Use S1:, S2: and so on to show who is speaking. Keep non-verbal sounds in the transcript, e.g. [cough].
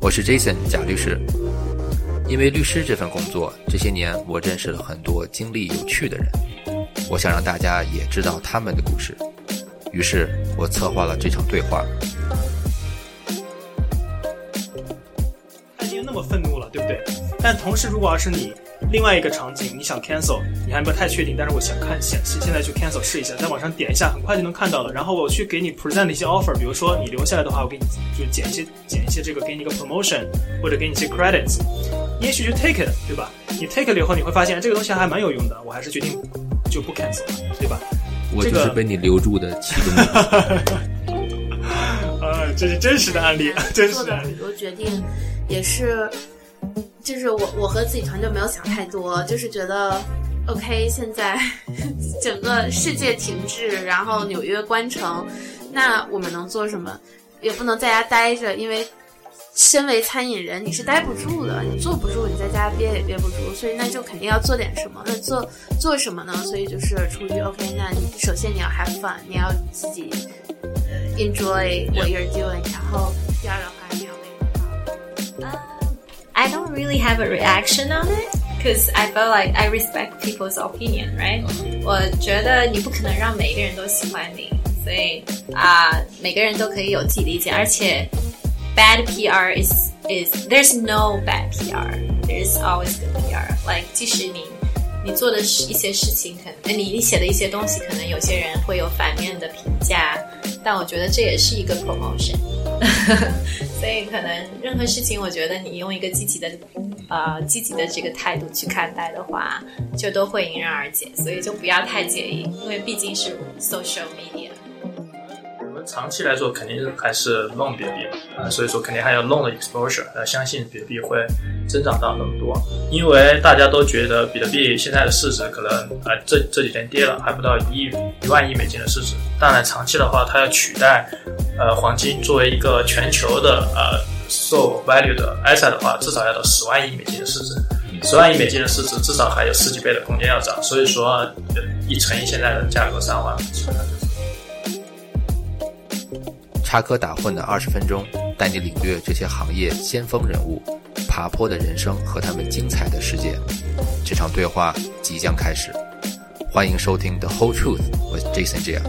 S1: 我是 Jason 贾律师。因为律师这份工作，这些年我认识了很多经历有趣的人，我想让大家也知道他们的故事，于是我策划了这场对话。
S2: 经那么愤怒了，对不对？但同时，如果要是你另外一个场景，你想 cancel，你还没有太确定，但是我想看现现在去 cancel 试一下，在网上点一下，很快就能看到了。然后我去给你 present 一些 offer，比如说你留下来的话，我给你就减一些减一些这个，给你一个 promotion，或者给你一些 credits，也许就 take it，对吧？你 take it 了以后，你会发现这个东西还蛮有用的，我还是决定就不 cancel 了，对吧？
S1: 我就是被你留住的其中一
S2: 个。[laughs] 啊，这是真实的案例，[laughs] 真实的案例。
S3: 很多决定也是。就是我，我和自己团队没有想太多，就是觉得，OK，现在 [laughs] 整个世界停滞，然后纽约关城，那我们能做什么？也不能在家待着，因为身为餐饮人，你是待不住的，你坐不住，你在家憋也憋不住，所以那就肯定要做点什么。那做做什么呢？所以就是出于 OK，那你首先你要 have fun，你要自己 enjoy what you're doing，然后第二的话你要那个啊。
S4: I don't really have a reaction on it because I felt like I respect people's opinion, right? Mm-hmm. 每个人都可以有自己理解，而且 bad PR is is there's no bad PR, there's always good PR。Like 即使你你做的一些事情，可能你你写的一些东西，可能有些人会有反面的评价，但我觉得这也是一个 promotion。[laughs] 所以可能任何事情，我觉得你用一个积极的，呃，积极的这个态度去看待的话，就都会迎刃而解。所以就不要太介意，因为毕竟是 social media。
S2: 长期来说，肯定是还是 long 比特币嘛，啊，所以说肯定还有 long 的 exposure，呃，相信比特币会增长到那么多，因为大家都觉得比特币现在的市值可能，呃，这这几天跌了，还不到一亿一万亿美金的市值，当然长期的话，它要取代，呃，黄金作为一个全球的呃 so value 的 asset 的话，至少要到十万亿美金的市值，十万亿美金的市值至少还有十几倍的空间要涨，所以说一乘以现在的价格三万，基本上就。
S1: 插科打诨的二十分钟，带你领略这些行业先锋人物爬坡的人生和他们精彩的世界。这场对话即将开始，欢迎收听《The Whole Truth》with Jason J。